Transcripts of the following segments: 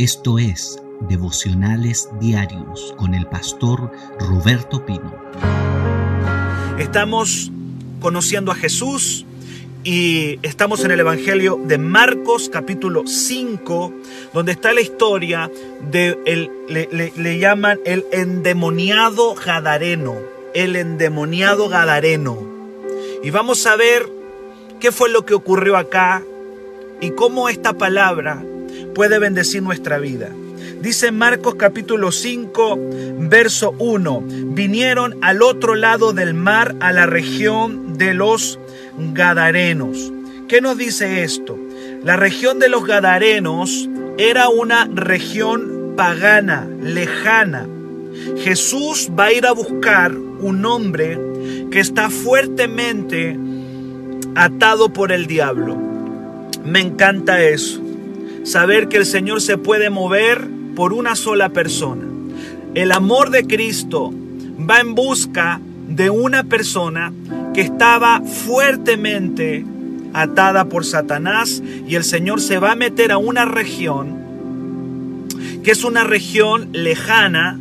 Esto es Devocionales Diarios con el pastor Roberto Pino. Estamos conociendo a Jesús y estamos en el Evangelio de Marcos capítulo 5, donde está la historia de, el, le, le llaman el endemoniado Gadareno, el endemoniado Gadareno. Y vamos a ver qué fue lo que ocurrió acá y cómo esta palabra puede bendecir nuestra vida. Dice Marcos capítulo 5, verso 1, vinieron al otro lado del mar a la región de los Gadarenos. ¿Qué nos dice esto? La región de los Gadarenos era una región pagana, lejana. Jesús va a ir a buscar un hombre que está fuertemente atado por el diablo. Me encanta eso saber que el Señor se puede mover por una sola persona. El amor de Cristo va en busca de una persona que estaba fuertemente atada por Satanás y el Señor se va a meter a una región que es una región lejana,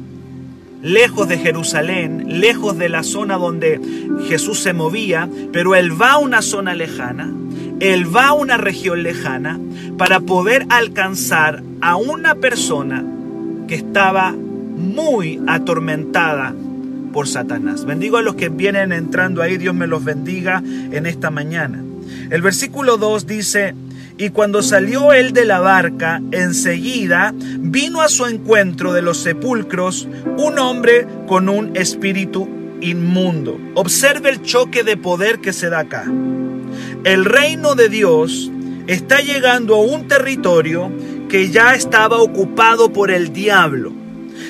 lejos de Jerusalén, lejos de la zona donde Jesús se movía, pero Él va a una zona lejana, Él va a una región lejana para poder alcanzar a una persona que estaba muy atormentada por Satanás. Bendigo a los que vienen entrando ahí, Dios me los bendiga en esta mañana. El versículo 2 dice, y cuando salió él de la barca, enseguida vino a su encuentro de los sepulcros un hombre con un espíritu inmundo. Observe el choque de poder que se da acá. El reino de Dios está llegando a un territorio que ya estaba ocupado por el diablo.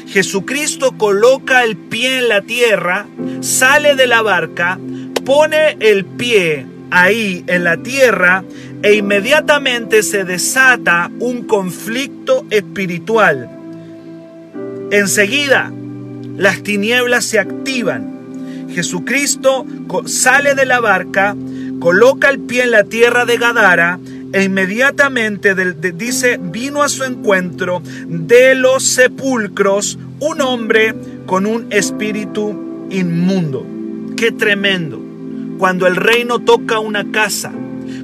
Jesucristo coloca el pie en la tierra, sale de la barca, pone el pie ahí en la tierra e inmediatamente se desata un conflicto espiritual. Enseguida, las tinieblas se activan. Jesucristo sale de la barca, coloca el pie en la tierra de Gadara e inmediatamente dice, vino a su encuentro de los sepulcros un hombre con un espíritu inmundo. Qué tremendo. Cuando el reino toca una casa,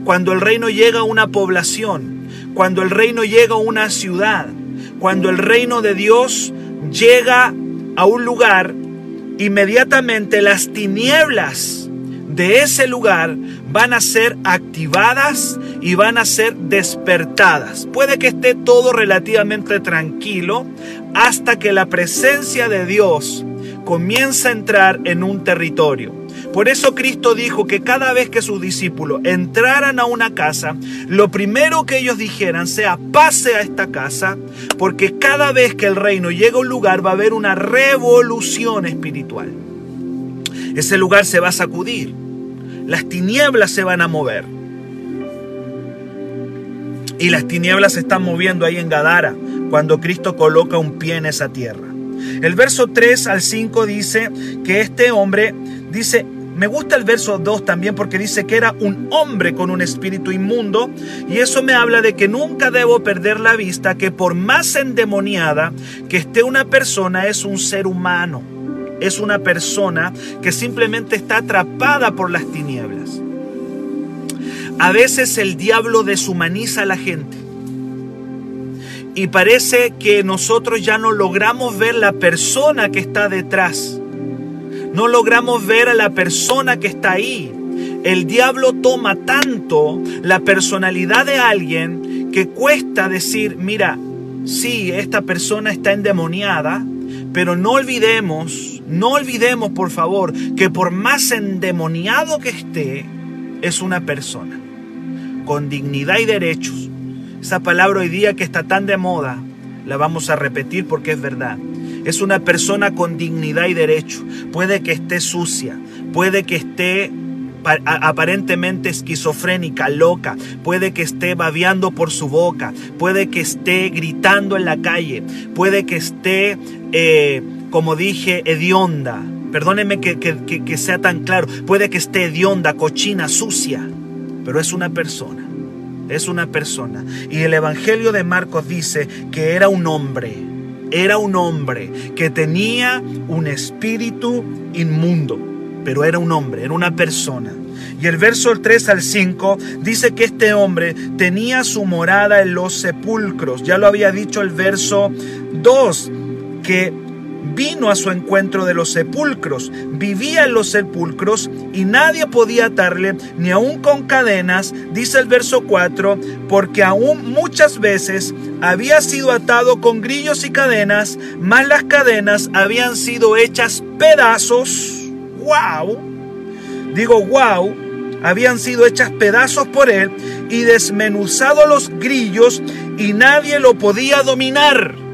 cuando el reino llega a una población, cuando el reino llega a una ciudad, cuando el reino de Dios llega a un lugar, inmediatamente las tinieblas de ese lugar van a ser activadas y van a ser despertadas. Puede que esté todo relativamente tranquilo hasta que la presencia de Dios comienza a entrar en un territorio. Por eso Cristo dijo que cada vez que sus discípulos entraran a una casa, lo primero que ellos dijeran sea pase a esta casa, porque cada vez que el reino llega a un lugar va a haber una revolución espiritual. Ese lugar se va a sacudir, las tinieblas se van a mover. Y las tinieblas se están moviendo ahí en Gadara cuando Cristo coloca un pie en esa tierra. El verso 3 al 5 dice que este hombre dice, me gusta el verso 2 también porque dice que era un hombre con un espíritu inmundo y eso me habla de que nunca debo perder la vista que por más endemoniada que esté una persona es un ser humano, es una persona que simplemente está atrapada por las tinieblas. A veces el diablo deshumaniza a la gente y parece que nosotros ya no logramos ver la persona que está detrás no logramos ver a la persona que está ahí. El diablo toma tanto la personalidad de alguien que cuesta decir, mira, sí, esta persona está endemoniada, pero no olvidemos, no olvidemos por favor, que por más endemoniado que esté, es una persona con dignidad y derechos. Esa palabra hoy día que está tan de moda, la vamos a repetir porque es verdad. Es una persona con dignidad y derecho. Puede que esté sucia, puede que esté aparentemente esquizofrénica, loca, puede que esté babeando por su boca, puede que esté gritando en la calle, puede que esté, eh, como dije, hedionda. Perdóneme que, que sea tan claro, puede que esté hedionda, cochina, sucia, pero es una persona. es una persona. Y el Evangelio de Marcos dice que era un hombre, era un hombre que tenía un espíritu inmundo, pero era un hombre, era una persona. Y el verso 3 al 5 dice que este hombre tenía su morada en los sepulcros. Ya lo había dicho el verso 2, que vino a su encuentro de los sepulcros, vivía en los sepulcros y nadie podía atarle, ni aun con cadenas, dice el verso 4, porque aún muchas veces había sido atado con grillos y cadenas, mas las cadenas habían sido hechas pedazos. ¡Wow! Digo, wow, habían sido hechas pedazos por él y desmenuzado los grillos y nadie lo podía dominar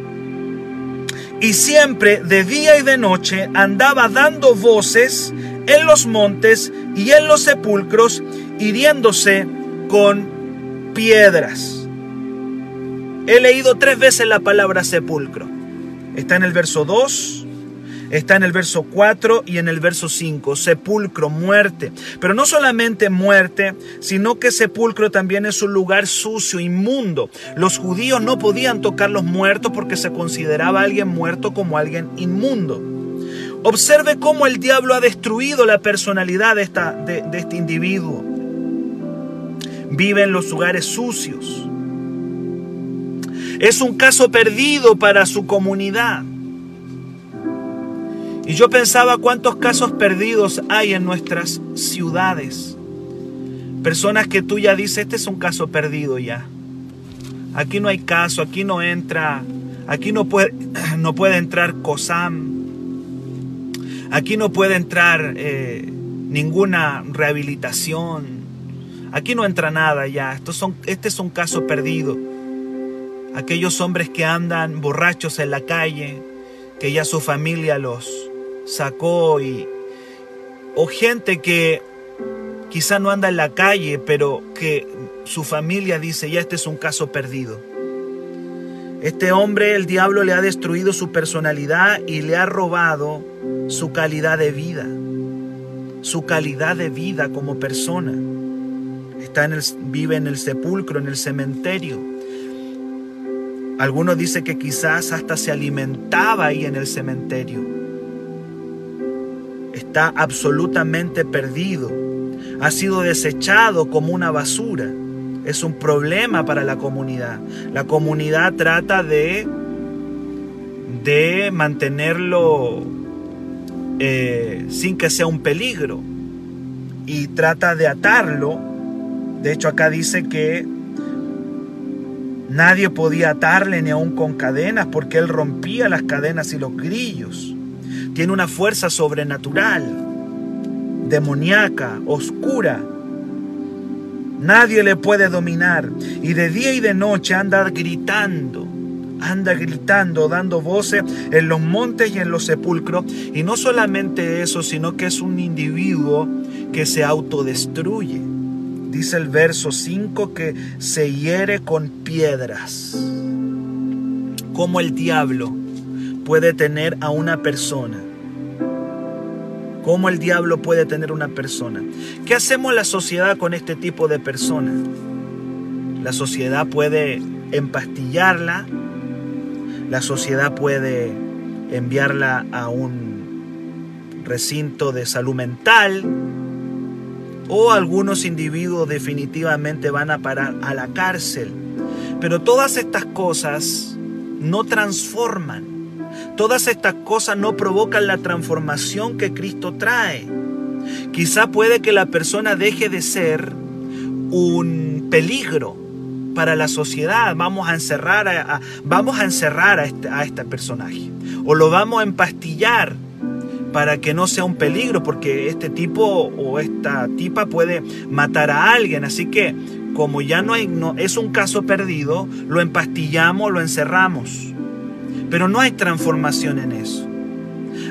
y siempre de día y de noche andaba dando voces en los montes y en los sepulcros, hiriéndose con piedras. He leído tres veces la palabra sepulcro. Está en el verso 2, está en el verso 4 y en el verso 5, sepulcro, muerte. Pero no solamente muerte, sino que sepulcro también es un lugar sucio, inmundo. Los judíos no podían tocar los muertos porque se consideraba a alguien muerto como alguien inmundo. Observe cómo el diablo ha destruido la personalidad de, esta, de, de este individuo. Vive en los lugares sucios. Es un caso perdido para su comunidad. Y yo pensaba cuántos casos perdidos hay en nuestras ciudades. Personas que tú ya dices, este es un caso perdido ya. Aquí no hay caso, aquí no entra, aquí no puede, no puede entrar COSAM, aquí no puede entrar eh, ninguna rehabilitación, aquí no entra nada ya. Estos son, este es un caso perdido. Aquellos hombres que andan borrachos en la calle, que ya su familia los, sacó y o gente que quizá no anda en la calle, pero que su familia dice, ya este es un caso perdido. Este hombre, el diablo le ha destruido su personalidad y le ha robado su calidad de vida, su calidad de vida como persona. Está en el, vive en el sepulcro, en el cementerio. Algunos dicen que quizás hasta se alimentaba ahí en el cementerio está absolutamente perdido, ha sido desechado como una basura. Es un problema para la comunidad. La comunidad trata de, de mantenerlo eh, sin que sea un peligro y trata de atarlo. De hecho acá dice que nadie podía atarle ni aun con cadenas porque él rompía las cadenas y los grillos. Tiene una fuerza sobrenatural, demoníaca, oscura. Nadie le puede dominar. Y de día y de noche anda gritando, anda gritando, dando voces en los montes y en los sepulcros. Y no solamente eso, sino que es un individuo que se autodestruye. Dice el verso 5 que se hiere con piedras. Como el diablo puede tener a una persona. ¿Cómo el diablo puede tener una persona? ¿Qué hacemos la sociedad con este tipo de personas? La sociedad puede empastillarla, la sociedad puede enviarla a un recinto de salud mental o algunos individuos definitivamente van a parar a la cárcel. Pero todas estas cosas no transforman. Todas estas cosas no provocan la transformación que Cristo trae. Quizá puede que la persona deje de ser un peligro para la sociedad. Vamos a encerrar a, vamos a, encerrar a este, a este personaje. O lo vamos a empastillar para que no sea un peligro, porque este tipo o esta tipa puede matar a alguien. Así que, como ya no, no es un caso perdido, lo empastillamos, lo encerramos. Pero no hay transformación en eso.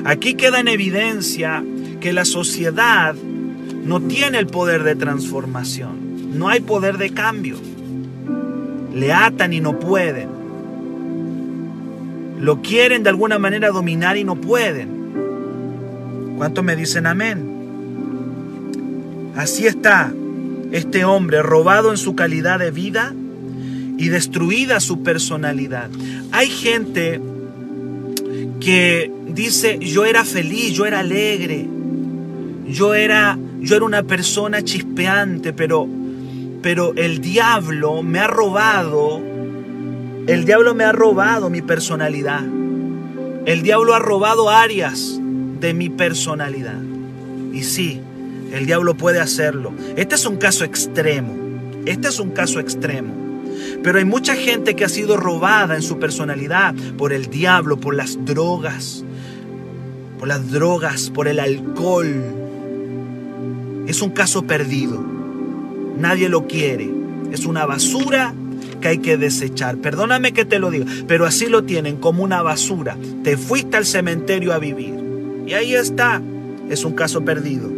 Aquí queda en evidencia que la sociedad no tiene el poder de transformación. No hay poder de cambio. Le atan y no pueden. Lo quieren de alguna manera dominar y no pueden. ¿Cuántos me dicen amén? Así está este hombre robado en su calidad de vida y destruida su personalidad. Hay gente que dice, yo era feliz, yo era alegre, yo era, yo era una persona chispeante, pero, pero el diablo me ha robado, el diablo me ha robado mi personalidad. El diablo ha robado áreas de mi personalidad. Y sí, el diablo puede hacerlo. Este es un caso extremo. Este es un caso extremo. Pero hay mucha gente que ha sido robada en su personalidad por el diablo, por las drogas, por las drogas, por el alcohol. Es un caso perdido. Nadie lo quiere. Es una basura que hay que desechar. Perdóname que te lo diga, pero así lo tienen como una basura. Te fuiste al cementerio a vivir. Y ahí está. Es un caso perdido.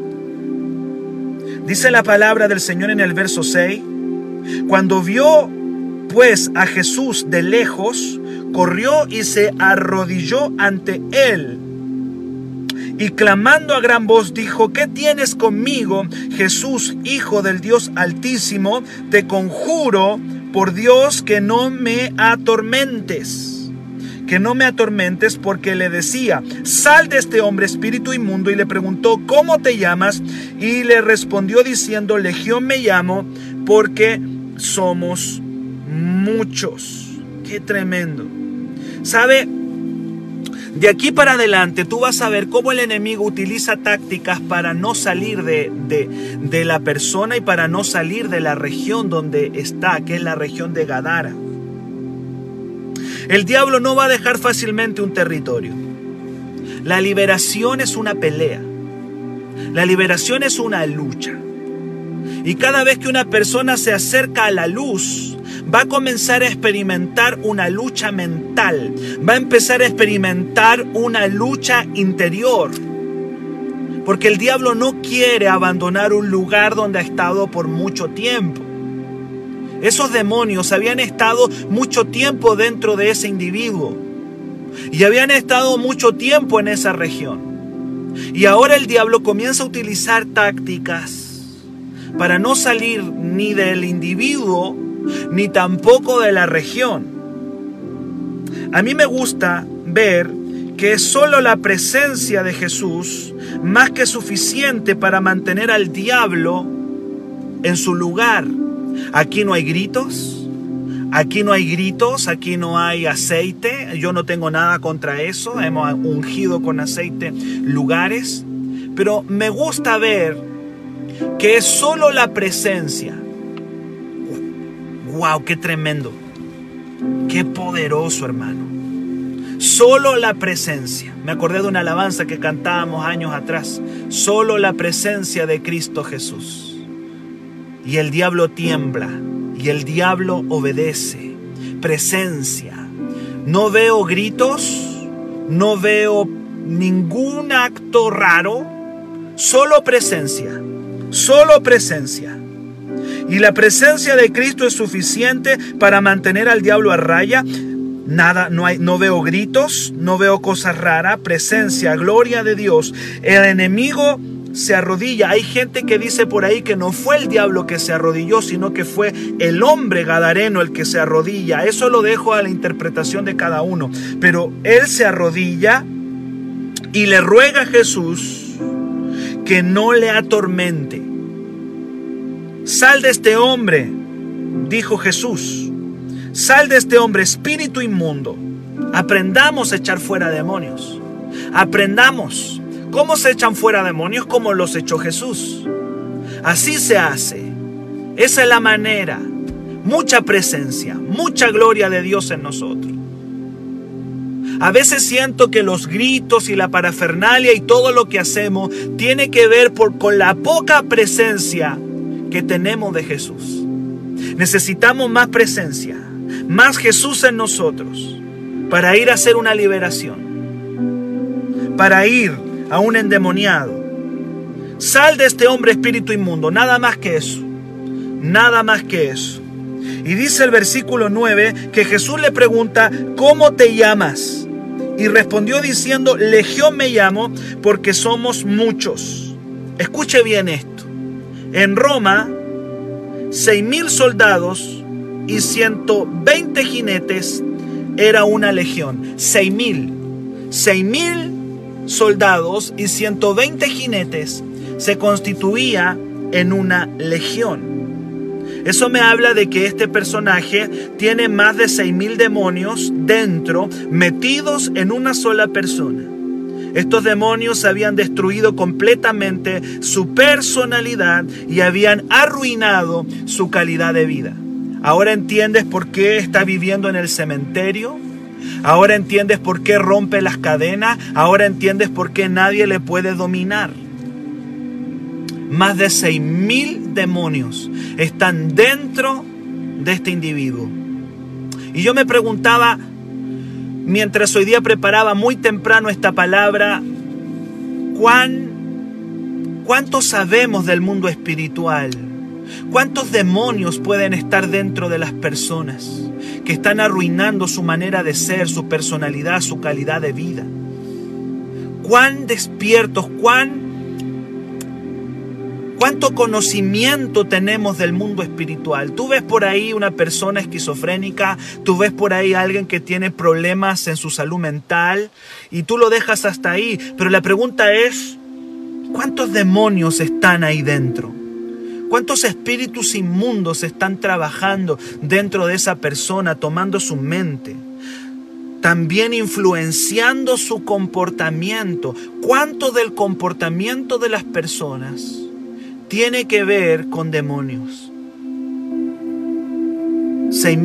Dice la palabra del Señor en el verso 6. Cuando vio pues a Jesús de lejos, corrió y se arrodilló ante él. Y clamando a gran voz dijo, ¿qué tienes conmigo, Jesús, Hijo del Dios Altísimo? Te conjuro por Dios que no me atormentes que no me atormentes porque le decía, sal de este hombre espíritu inmundo y le preguntó, ¿cómo te llamas? Y le respondió diciendo, Legión me llamo porque somos muchos. Qué tremendo. ¿Sabe? De aquí para adelante tú vas a ver cómo el enemigo utiliza tácticas para no salir de, de, la persona y para no salir de la región donde está, que es la región de Gadara. El diablo no va a dejar fácilmente un territorio. La liberación es una pelea. La liberación es una lucha. Y cada vez que una persona se acerca a la luz, va a comenzar a experimentar una lucha mental, va a empezar a experimentar una lucha interior. Porque el diablo no quiere abandonar un lugar donde ha estado por mucho tiempo. Esos demonios habían estado mucho tiempo dentro de ese individuo y habían estado mucho tiempo en esa región. Y ahora el diablo comienza a utilizar tácticas para no salir ni del individuo ni tampoco de la región. A mí me gusta ver que es solo la presencia de Jesús más que suficiente para mantener al diablo en su lugar. Aquí no hay gritos, aquí no hay gritos, aquí no hay aceite, yo no tengo nada contra eso, hemos ungido con aceite lugares, pero me gusta ver que es solo la presencia ¡Wow! ¡Qué tremendo! ¡Qué poderoso, hermano! Solo la presencia. Me acordé de una alabanza que cantábamos años atrás. Solo la presencia de Cristo Jesús. Y el diablo tiembla. Y el diablo obedece. Presencia. No veo gritos. No veo ningún acto raro. Solo presencia. Solo presencia. Y la presencia de Cristo es suficiente para mantener al diablo a raya. Nada, no, hay, no veo gritos, no veo cosas raras, presencia, gloria de Dios. El enemigo se arrodilla. Hay gente que dice por ahí que no fue el diablo que se arrodilló, sino que fue el hombre gadareno el que se arrodilla. Eso lo dejo a la interpretación de cada uno. Pero él se arrodilla y le ruega a Jesús que no le atormente. Sal de este hombre, dijo Jesús. Sal de este hombre, espíritu inmundo. Aprendamos a echar fuera demonios. Aprendamos cómo se echan fuera demonios como los echó Jesús. Así se hace. Esa es la manera. Mucha presencia, mucha gloria de Dios en nosotros. A veces siento que los gritos y la parafernalia y todo lo que hacemos tiene que ver con la poca presencia que tenemos de Jesús. Necesitamos más presencia, más Jesús en nosotros para ir a hacer una liberación, para ir a un endemoniado. Sal de este hombre espíritu inmundo, nada más que eso, nada más que eso. Y dice el versículo 9 que Jesús le pregunta, ¿cómo te llamas? Y respondió diciendo, Legión me llamo porque somos muchos. Escuche bien esto. En Roma seis mil soldados y 120 jinetes era una legión. Seis mil. Seis mil soldados y 120 jinetes se constituía en una legión. Eso me habla de que este personaje tiene más de seis mil demonios dentro, metidos en una sola persona. Estos demonios habían destruido completamente su personalidad y habían arruinado su calidad de vida. Ahora entiendes por qué está viviendo en el cementerio. Ahora entiendes por qué rompe las cadenas. Ahora entiendes por qué nadie le puede dominar. Más de seis mil demonios están dentro de este individuo. Y yo me preguntaba, mientras hoy día preparaba muy temprano esta palabra, ¿cuán, ¿cuánto sabemos del mundo espiritual? ¿Cuántos demonios pueden estar dentro de las personas que están arruinando su manera de ser, su personalidad, su calidad de vida? ¿Cuán despiertos, cuán ¿Cuánto conocimiento tenemos del mundo espiritual? Tú ves por ahí una persona esquizofrénica, tú ves por ahí alguien que tiene problemas en su salud mental y tú lo dejas hasta ahí. Pero la pregunta es, ¿cuántos demonios están ahí dentro? ¿Cuántos espíritus inmundos están trabajando dentro de esa persona, tomando su mente? También influenciando su comportamiento. ¿Cuánto del comportamiento de las personas tiene que ver con demonios.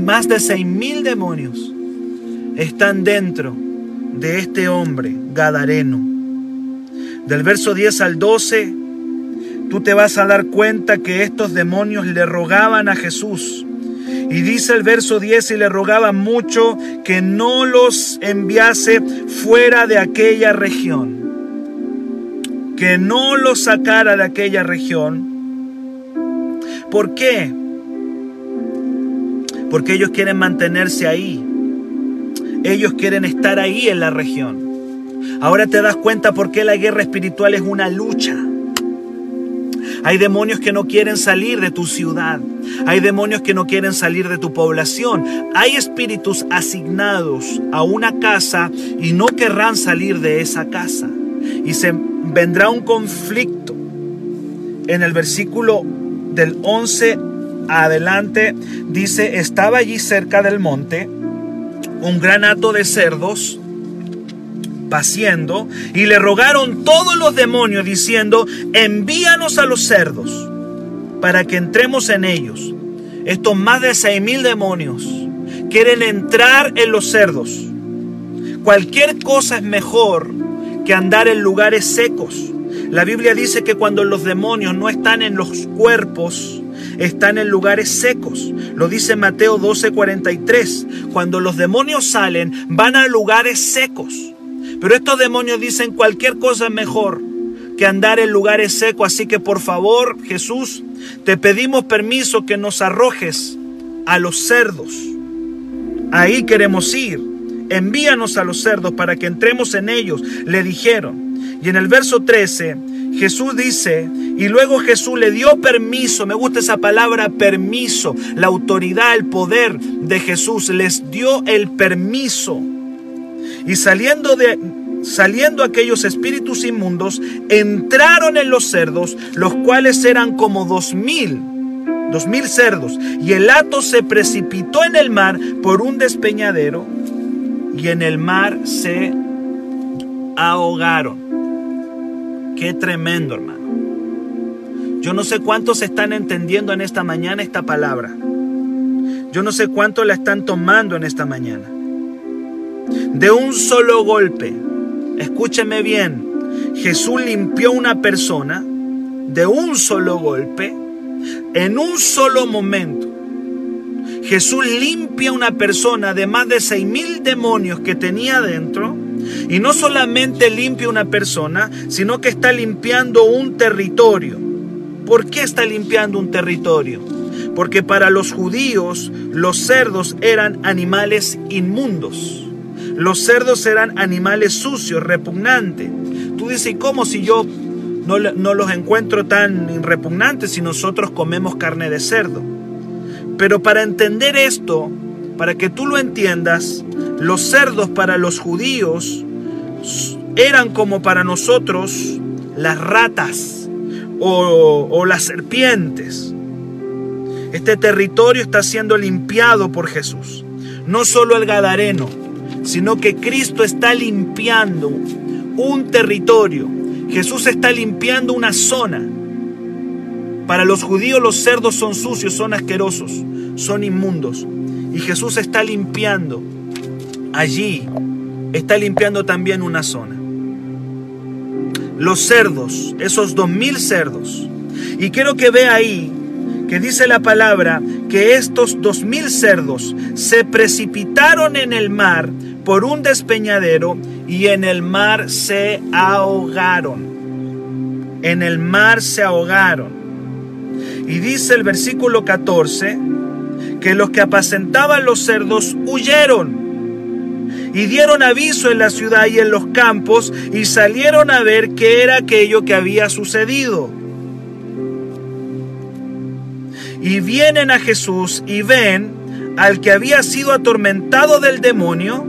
más de seis mil demonios están dentro de este hombre gadareno. Del verso 10 al 12, tú te vas a dar cuenta que estos demonios le rogaban a Jesús. Y dice el verso 10, y le rogaban mucho que no los enviase fuera de aquella región que no los sacara de aquella región. ¿Por qué? Porque ellos quieren mantenerse ahí. Ellos quieren estar ahí en la región. Ahora te das cuenta por qué la guerra espiritual es una lucha. Hay demonios que no quieren salir de tu ciudad. Hay demonios que no quieren salir de tu población. Hay espíritus asignados a una casa y no querrán salir de esa casa. Y se vendrá un conflicto. En el versículo del 11 adelante dice, estaba allí cerca del monte un gran hato de cerdos paciendo y le rogaron todos los demonios diciendo, envíanos a los cerdos para que entremos en ellos. Estos más de seis mil demonios quieren entrar en los cerdos. Cualquier cosa es mejor que andar en lugares secos. La Biblia dice que cuando los demonios no están en los cuerpos, están en lugares secos. Lo dice Mateo 12:43. Cuando los demonios salen, van a lugares secos. Pero estos demonios dicen cualquier cosa es mejor que andar en lugares secos. Así que por favor, Jesús, te pedimos permiso que nos arrojes a los cerdos. Ahí queremos ir envíanos a los cerdos para que entremos en ellos, le dijeron. Y en el verso 13, Jesús dice, y luego Jesús le dio permiso, me gusta esa palabra permiso, la autoridad, el poder de Jesús, les dio el permiso. Y saliendo de saliendo aquellos espíritus inmundos, entraron en los cerdos, los cuales eran como dos mil, dos mil cerdos, y el hato se precipitó en el mar por un despeñadero y en el mar se ahogaron. Qué tremendo, hermano. Yo no sé cuántos están entendiendo en esta mañana esta palabra. Yo no sé cuántos la están tomando en esta mañana. De un solo golpe, escúcheme bien, Jesús limpió una persona de un solo golpe, en un solo momento. Jesús limpia una persona de más de seis mil demonios que tenía dentro. Y no solamente limpia una persona, sino que está limpiando un territorio. ¿Por qué está limpiando un territorio? Porque para los judíos los cerdos eran animales inmundos. Los cerdos eran animales sucios, repugnantes. Tú dices, ¿y cómo si yo no, no los encuentro tan repugnantes si nosotros comemos carne de cerdo? Pero para entender esto, para que tú lo entiendas, los cerdos para los judíos eran como para nosotros las ratas o, las serpientes. Este territorio está siendo limpiado por Jesús. No solo el Gadareno, sino que Cristo está limpiando un territorio. Jesús está limpiando una zona. Para los judíos los cerdos son sucios, son asquerosos, son inmundos. Y Jesús está limpiando allí, está limpiando también una zona. Los cerdos, esos dos mil cerdos. Y quiero que vea ahí que dice la palabra que estos dos mil cerdos se precipitaron en el mar por un despeñadero y en el mar se ahogaron. En el mar se ahogaron. Y dice el versículo 14 que los que apacentaban los cerdos huyeron y dieron aviso en la ciudad y en los campos y salieron a ver qué era aquello que había sucedido. Y vienen a Jesús y ven al que había sido atormentado del demonio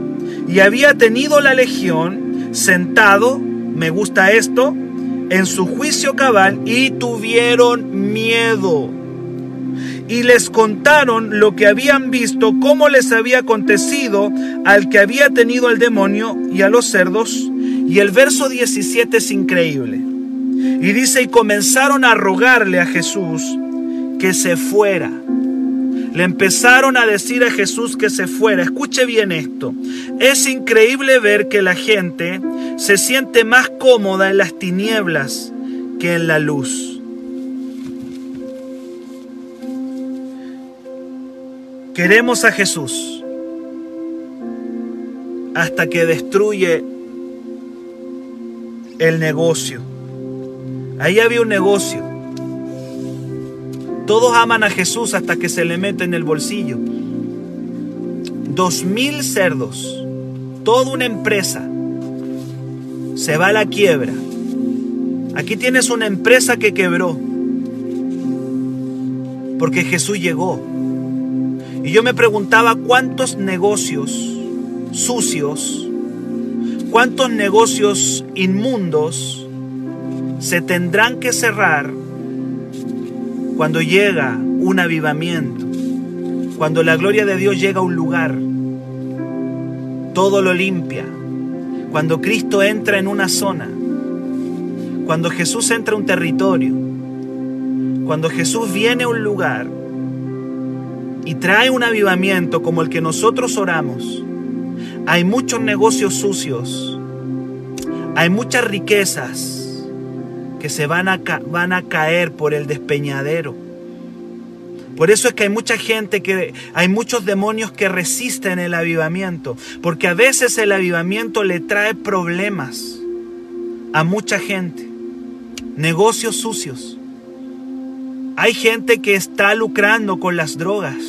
y había tenido la legión sentado, me gusta esto, en su juicio cabal y tuvieron miedo. Y les contaron lo que habían visto, cómo les había acontecido al que había tenido el demonio y a los cerdos. Y el verso 17 es increíble. Y dice, y comenzaron a rogarle a Jesús que se fuera. Le empezaron a decir a Jesús que se fuera. Escuche bien esto. Es increíble ver que la gente se siente más cómoda en las tinieblas que en la luz. Queremos a Jesús hasta que destruye el negocio. Ahí había un negocio. Todos aman a Jesús hasta que se le mete en el bolsillo. Dos mil cerdos, toda una empresa, se va a la quiebra. Aquí tienes una empresa que quebró porque Jesús llegó. Y yo me preguntaba cuántos negocios sucios, cuántos negocios inmundos se tendrán que cerrar cuando llega un avivamiento, cuando la gloria de Dios llega a un lugar, todo lo limpia. Cuando Cristo entra en una zona, cuando Jesús entra a un territorio, cuando Jesús viene a un lugar y trae un avivamiento como el que nosotros oramos, hay muchos negocios sucios, hay muchas riquezas que se van a, van a caer por el despeñadero. Por eso es que hay mucha gente que, hay muchos demonios que resisten el avivamiento, porque a veces el avivamiento le trae problemas a mucha gente, negocios sucios. Hay gente que está lucrando con las drogas.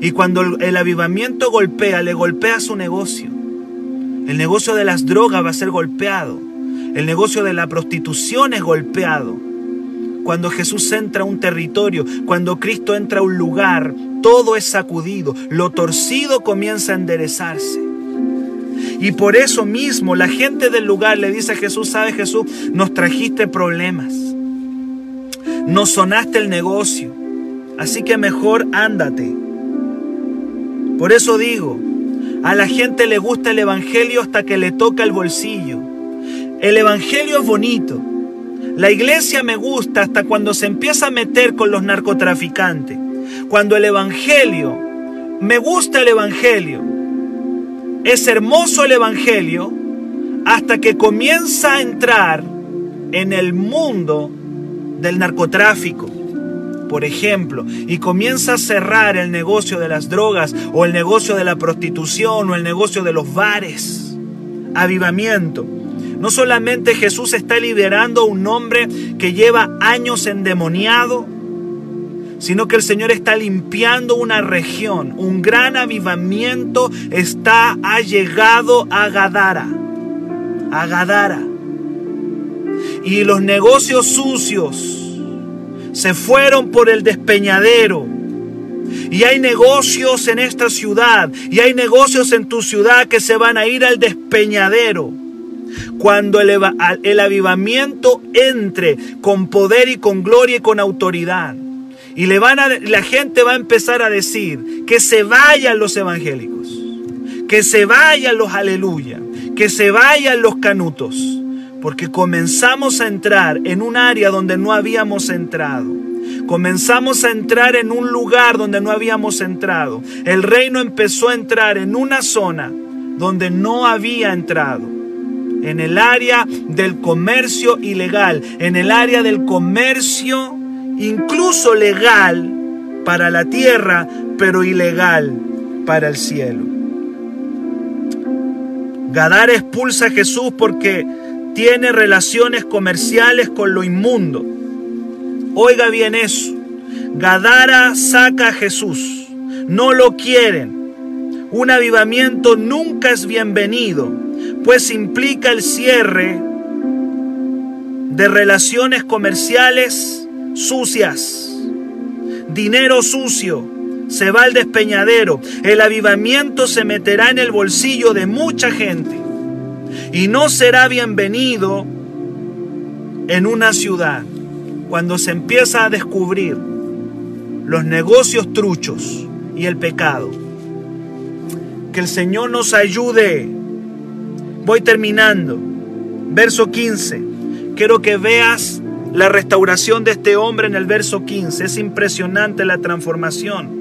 Y cuando el avivamiento golpea, le golpea su negocio. El negocio de las drogas va a ser golpeado. El negocio de la prostitución es golpeado. Cuando Jesús entra a un territorio, cuando Cristo entra a un lugar, todo es sacudido, lo torcido comienza a enderezarse. Y por eso mismo la gente del lugar le dice a Jesús, ¿sabe Jesús? Nos trajiste problemas. Nos sonaste el negocio. Así que mejor ándate. Por eso digo, a la gente le gusta el Evangelio hasta que le toca el bolsillo. El Evangelio es bonito. La iglesia me gusta hasta cuando se empieza a meter con los narcotraficantes. Cuando el Evangelio, me gusta el Evangelio. Es hermoso el Evangelio hasta que comienza a entrar en el mundo del narcotráfico, por ejemplo, y comienza a cerrar el negocio de las drogas o el negocio de la prostitución o el negocio de los bares. Avivamiento. No solamente Jesús está liberando a un hombre que lleva años endemoniado, sino que el Señor está limpiando una región. Un gran avivamiento está ha llegado a Gadara. A Gadara. Y los negocios sucios se fueron por el despeñadero. Y hay negocios en esta ciudad. Y hay negocios en tu ciudad que se van a ir al despeñadero. Cuando el, avivamiento entre con poder y con gloria y con autoridad. Y le van a, la gente va a empezar a decir que se vayan los evangélicos, que se vayan los aleluya, que se vayan los canutos, porque comenzamos a entrar en un área donde no habíamos entrado. Comenzamos a entrar en un lugar donde no habíamos entrado. El reino empezó a entrar en una zona donde no había entrado. En el área del comercio ilegal, en el área del comercio incluso legal para la tierra, pero ilegal para el cielo. Gadara expulsa a Jesús porque tiene relaciones comerciales con lo inmundo. Oiga bien eso. Gadara saca a Jesús. No lo quieren. Un avivamiento nunca es bienvenido, pues implica el cierre de relaciones comerciales sucias. Dinero sucio se va al despeñadero. El avivamiento se meterá en el bolsillo de mucha gente y no será bienvenido en una ciudad cuando se empieza a descubrir los negocios truchos y el pecado. Que el Señor nos ayude. Voy terminando. Verso 15. Quiero que veas la restauración de este hombre en el verso 15. Es impresionante la transformación.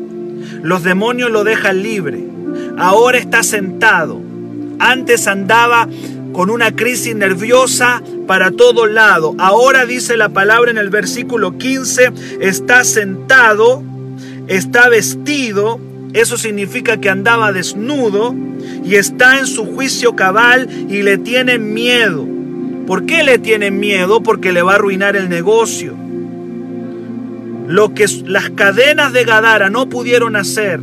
Los demonios lo dejan libre. Ahora está sentado. Antes andaba con una crisis nerviosa para todo lado. Ahora dice la palabra en el versículo 15, está sentado, está vestido, eso significa que andaba desnudo y está en su juicio cabal y le tienen miedo. ¿Por qué le tienen miedo? Porque le va a arruinar el negocio. Lo que las cadenas de Gadara no pudieron hacer,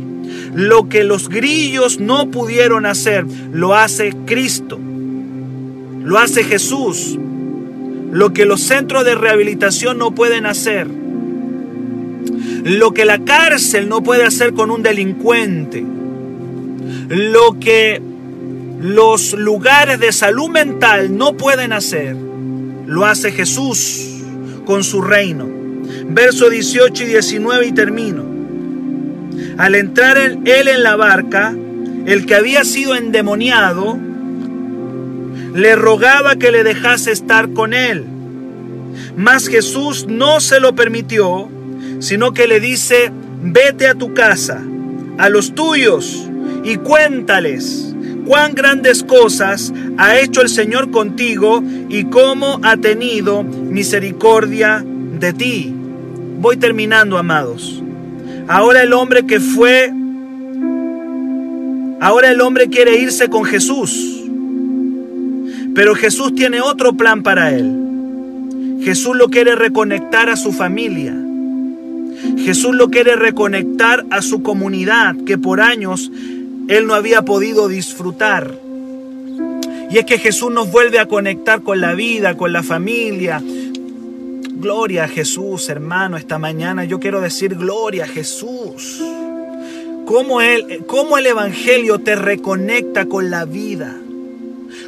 lo que los grillos no pudieron hacer, lo hace Cristo. Lo hace Jesús. Lo que los centros de rehabilitación no pueden hacer. Lo que la cárcel no puede hacer con un delincuente. Lo que los lugares de salud mental no pueden hacer, lo hace Jesús con su reino. Verso 18 y 19 y termino. Al entrar él en la barca, el que había sido endemoniado, le rogaba que le dejase estar con él. Mas Jesús no se lo permitió, sino que le dice, vete a tu casa, a los tuyos, y cuéntales cuán grandes cosas ha hecho el Señor contigo y cómo ha tenido misericordia de ti. Voy terminando, amados. Ahora el hombre que fue, ahora el hombre quiere irse con Jesús. Pero Jesús tiene otro plan para él. Jesús lo quiere reconectar a su familia. Jesús lo quiere reconectar a su comunidad que por años él no había podido disfrutar. Y es que Jesús nos vuelve a conectar con la vida, con la familia. Gloria a Jesús, hermano, esta mañana yo quiero decir gloria a Jesús. Cómo, cómo el Evangelio te reconecta con la vida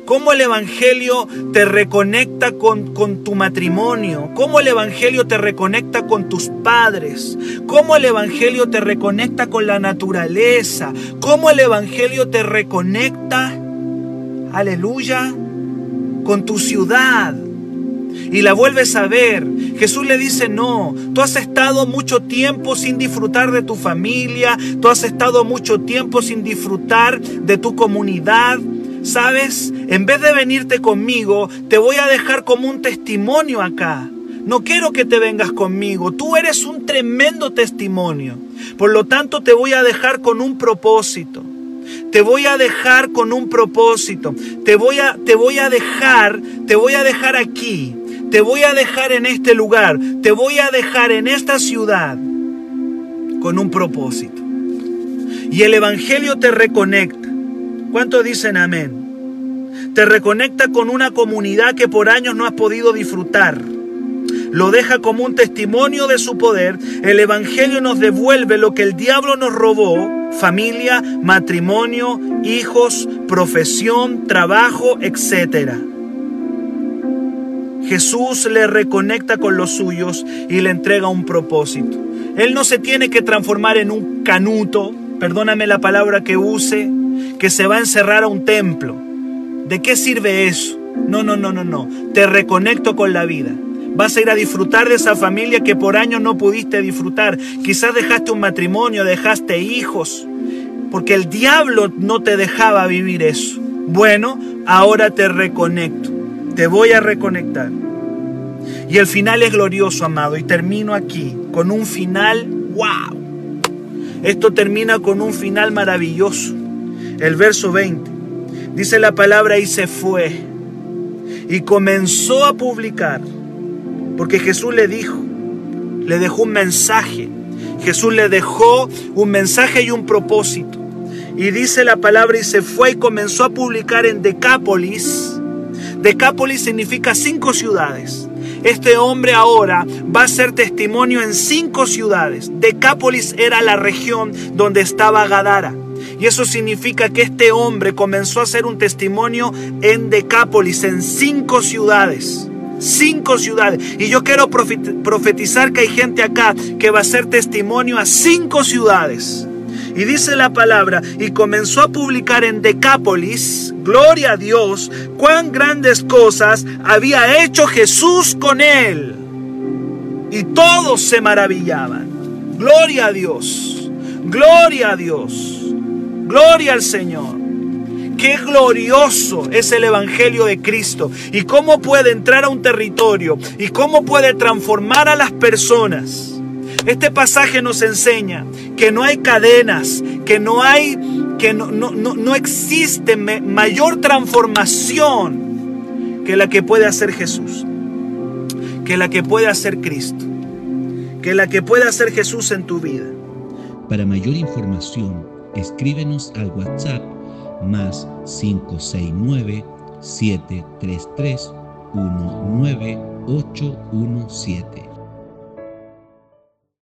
cómo el Evangelio te reconecta con, con, tu matrimonio, cómo el Evangelio te reconecta con tus padres, cómo el Evangelio te reconecta con la naturaleza, cómo el Evangelio te reconecta, aleluya, con tu ciudad. Y la vuelves a ver. Jesús le dice, no, tú has estado mucho tiempo sin disfrutar de tu familia, tú has estado mucho tiempo sin disfrutar de tu comunidad, ¿Sabes? En vez de venirte conmigo, te voy a dejar como un testimonio acá. No quiero que te vengas conmigo. Tú eres un tremendo testimonio. Por lo tanto, te voy a dejar con un propósito. Te voy a dejar con un propósito. Te voy a, te voy a dejar, te voy a dejar aquí. Te voy a dejar en este lugar. Te voy a dejar en esta ciudad con un propósito. Y el Evangelio te reconecta. ¿Cuántos dicen amén? Te reconecta con una comunidad que por años no has podido disfrutar. lo deja como un testimonio de su poder. El Evangelio nos devuelve lo que el diablo nos robó, familia, matrimonio, hijos, profesión, trabajo, etc. Jesús le reconecta con los suyos y le entrega un propósito. Él no se tiene que transformar en un canuto, perdóname la palabra que use, que se va a encerrar a un templo. ¿De qué sirve eso? No, no, no, no, no. Te reconecto con la vida. Vas a ir a disfrutar de esa familia que por años no pudiste disfrutar. Quizás dejaste un matrimonio, dejaste hijos, porque el diablo no te dejaba vivir eso. Bueno, ahora te reconecto. Te voy a reconectar. Y el final es glorioso, amado. Y termino aquí con un final, wow. Esto termina con un final maravilloso. El verso 20. Dice la palabra y se fue. Y comenzó a publicar. Porque Jesús le dijo, le dejó un mensaje. Jesús le dejó un mensaje y un propósito. Y dice la palabra y se fue y comenzó a publicar en Decápolis. Decápolis significa cinco ciudades. Este hombre ahora va a ser testimonio en cinco ciudades. Decápolis era la región donde estaba Gadara. Y eso significa que este hombre comenzó a hacer un testimonio en Decápolis, en cinco ciudades. Cinco ciudades. Y yo quiero profetizar que hay gente acá que va a hacer testimonio a cinco ciudades. Y dice la palabra, y comenzó a publicar en Decápolis, gloria a Dios, cuán grandes cosas había hecho Jesús con él. Y todos se maravillaban. Gloria a Dios, gloria a Dios, gloria al Señor. Qué glorioso es el Evangelio de Cristo y cómo puede entrar a un territorio y cómo puede transformar a las personas. Este pasaje nos enseña que no hay cadenas, que no hay, que no, no, no, existe mayor transformación que la que puede hacer Jesús, que la que puede hacer Cristo, que la que puede hacer Jesús en tu vida. Para mayor información, escríbenos al WhatsApp más 569 733 19817.